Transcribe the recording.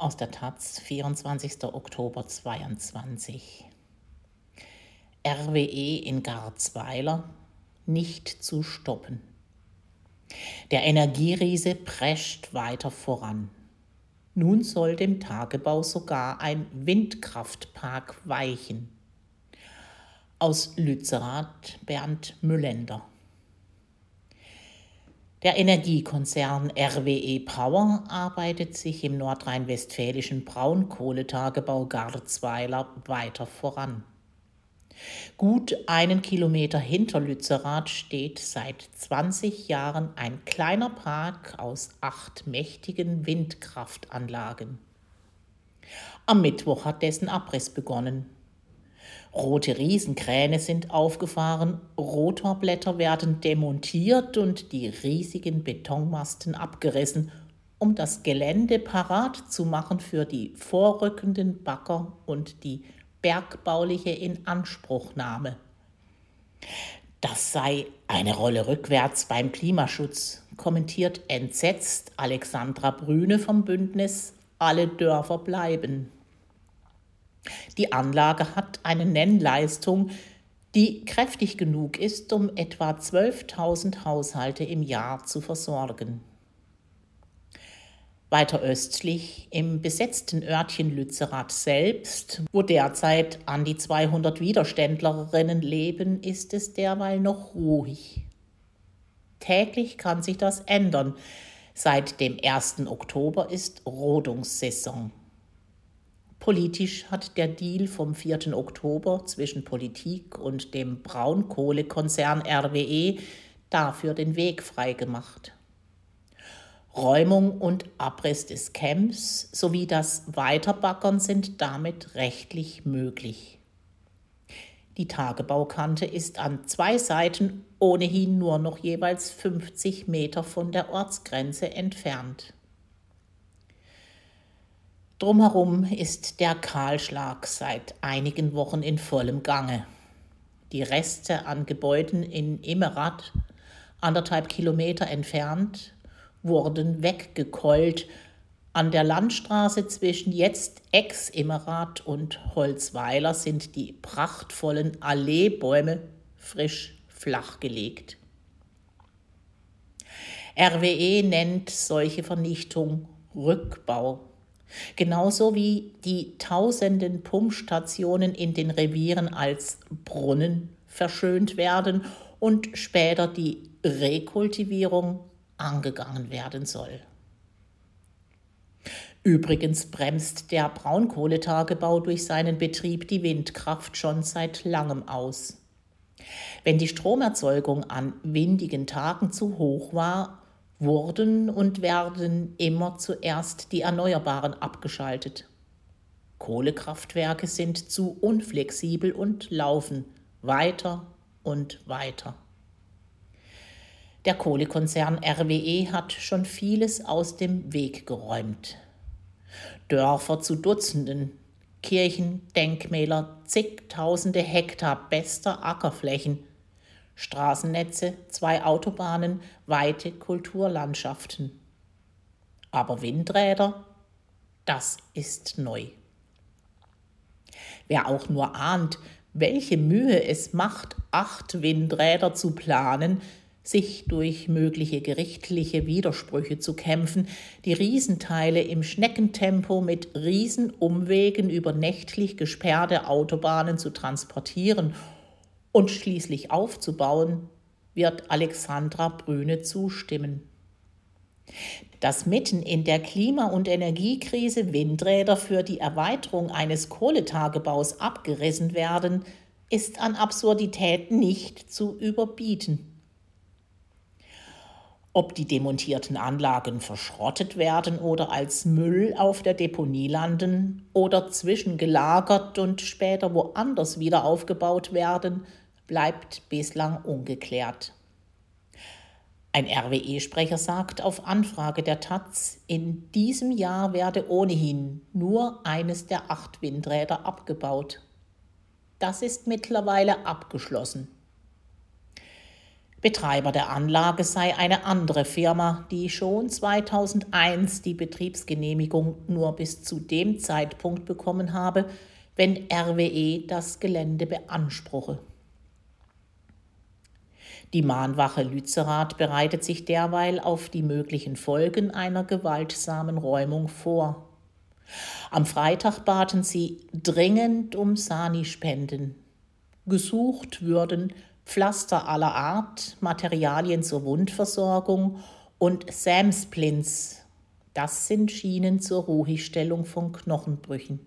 aus der Taz, 24. Oktober 22. RWE in Garzweiler nicht zu stoppen. Der Energieriese prescht weiter voran. Nun soll dem Tagebau sogar ein Windkraftpark weichen. Aus Lützerath Bernd Müllender. Der Energiekonzern RWE Power arbeitet sich im nordrhein-westfälischen Braunkohletagebau Garzweiler weiter voran. Gut einen Kilometer hinter Lützerath steht seit 20 Jahren ein kleiner Park aus acht mächtigen Windkraftanlagen. Am Mittwoch hat dessen Abriss begonnen. Rote Riesenkräne sind aufgefahren, Rotorblätter werden demontiert und die riesigen Betonmasten abgerissen, um das Gelände parat zu machen für die vorrückenden Bagger und die bergbauliche Inanspruchnahme. Das sei eine Rolle rückwärts beim Klimaschutz, kommentiert entsetzt Alexandra Brüne vom Bündnis Alle Dörfer bleiben. Die Anlage hat eine Nennleistung, die kräftig genug ist, um etwa 12.000 Haushalte im Jahr zu versorgen. Weiter östlich im besetzten Örtchen Lützerath selbst, wo derzeit an die 200 Widerständlerinnen leben, ist es derweil noch ruhig. Täglich kann sich das ändern. Seit dem 1. Oktober ist Rodungssaison. Politisch hat der Deal vom 4. Oktober zwischen Politik und dem Braunkohlekonzern RWE dafür den Weg freigemacht. Räumung und Abriss des Camps sowie das Weiterbaggern sind damit rechtlich möglich. Die Tagebaukante ist an zwei Seiten ohnehin nur noch jeweils 50 Meter von der Ortsgrenze entfernt. Drumherum ist der Kahlschlag seit einigen Wochen in vollem Gange. Die Reste an Gebäuden in Immerath, anderthalb Kilometer entfernt, wurden weggekeult. An der Landstraße zwischen jetzt Ex-Immerath und Holzweiler sind die prachtvollen Alleebäume frisch flachgelegt. RWE nennt solche Vernichtung Rückbau Genauso wie die tausenden Pumpstationen in den Revieren als Brunnen verschönt werden und später die Rekultivierung angegangen werden soll. Übrigens bremst der Braunkohletagebau durch seinen Betrieb die Windkraft schon seit langem aus. Wenn die Stromerzeugung an windigen Tagen zu hoch war, wurden und werden immer zuerst die Erneuerbaren abgeschaltet. Kohlekraftwerke sind zu unflexibel und laufen weiter und weiter. Der Kohlekonzern RWE hat schon vieles aus dem Weg geräumt. Dörfer zu Dutzenden, Kirchen, Denkmäler, zigtausende Hektar bester Ackerflächen, Straßennetze, zwei Autobahnen, weite Kulturlandschaften. Aber Windräder, das ist neu. Wer auch nur ahnt, welche Mühe es macht, acht Windräder zu planen, sich durch mögliche gerichtliche Widersprüche zu kämpfen, die Riesenteile im Schneckentempo mit Riesenumwegen über nächtlich gesperrte Autobahnen zu transportieren und schließlich aufzubauen, wird Alexandra Brüne zustimmen. Dass mitten in der Klima- und Energiekrise Windräder für die Erweiterung eines Kohletagebaus abgerissen werden, ist an Absurdität nicht zu überbieten. Ob die demontierten Anlagen verschrottet werden oder als Müll auf der Deponie landen oder zwischengelagert und später woanders wieder aufgebaut werden, bleibt bislang ungeklärt. Ein RWE-Sprecher sagt auf Anfrage der Taz, in diesem Jahr werde ohnehin nur eines der acht Windräder abgebaut. Das ist mittlerweile abgeschlossen. Betreiber der Anlage sei eine andere Firma, die schon 2001 die Betriebsgenehmigung nur bis zu dem Zeitpunkt bekommen habe, wenn RWE das Gelände beanspruche. Die Mahnwache Lützerath bereitet sich derweil auf die möglichen Folgen einer gewaltsamen Räumung vor. Am Freitag baten sie dringend um Sani-Spenden. Gesucht würden Pflaster aller Art, Materialien zur Wundversorgung und Samsplints. Das sind Schienen zur Ruhigstellung von Knochenbrüchen.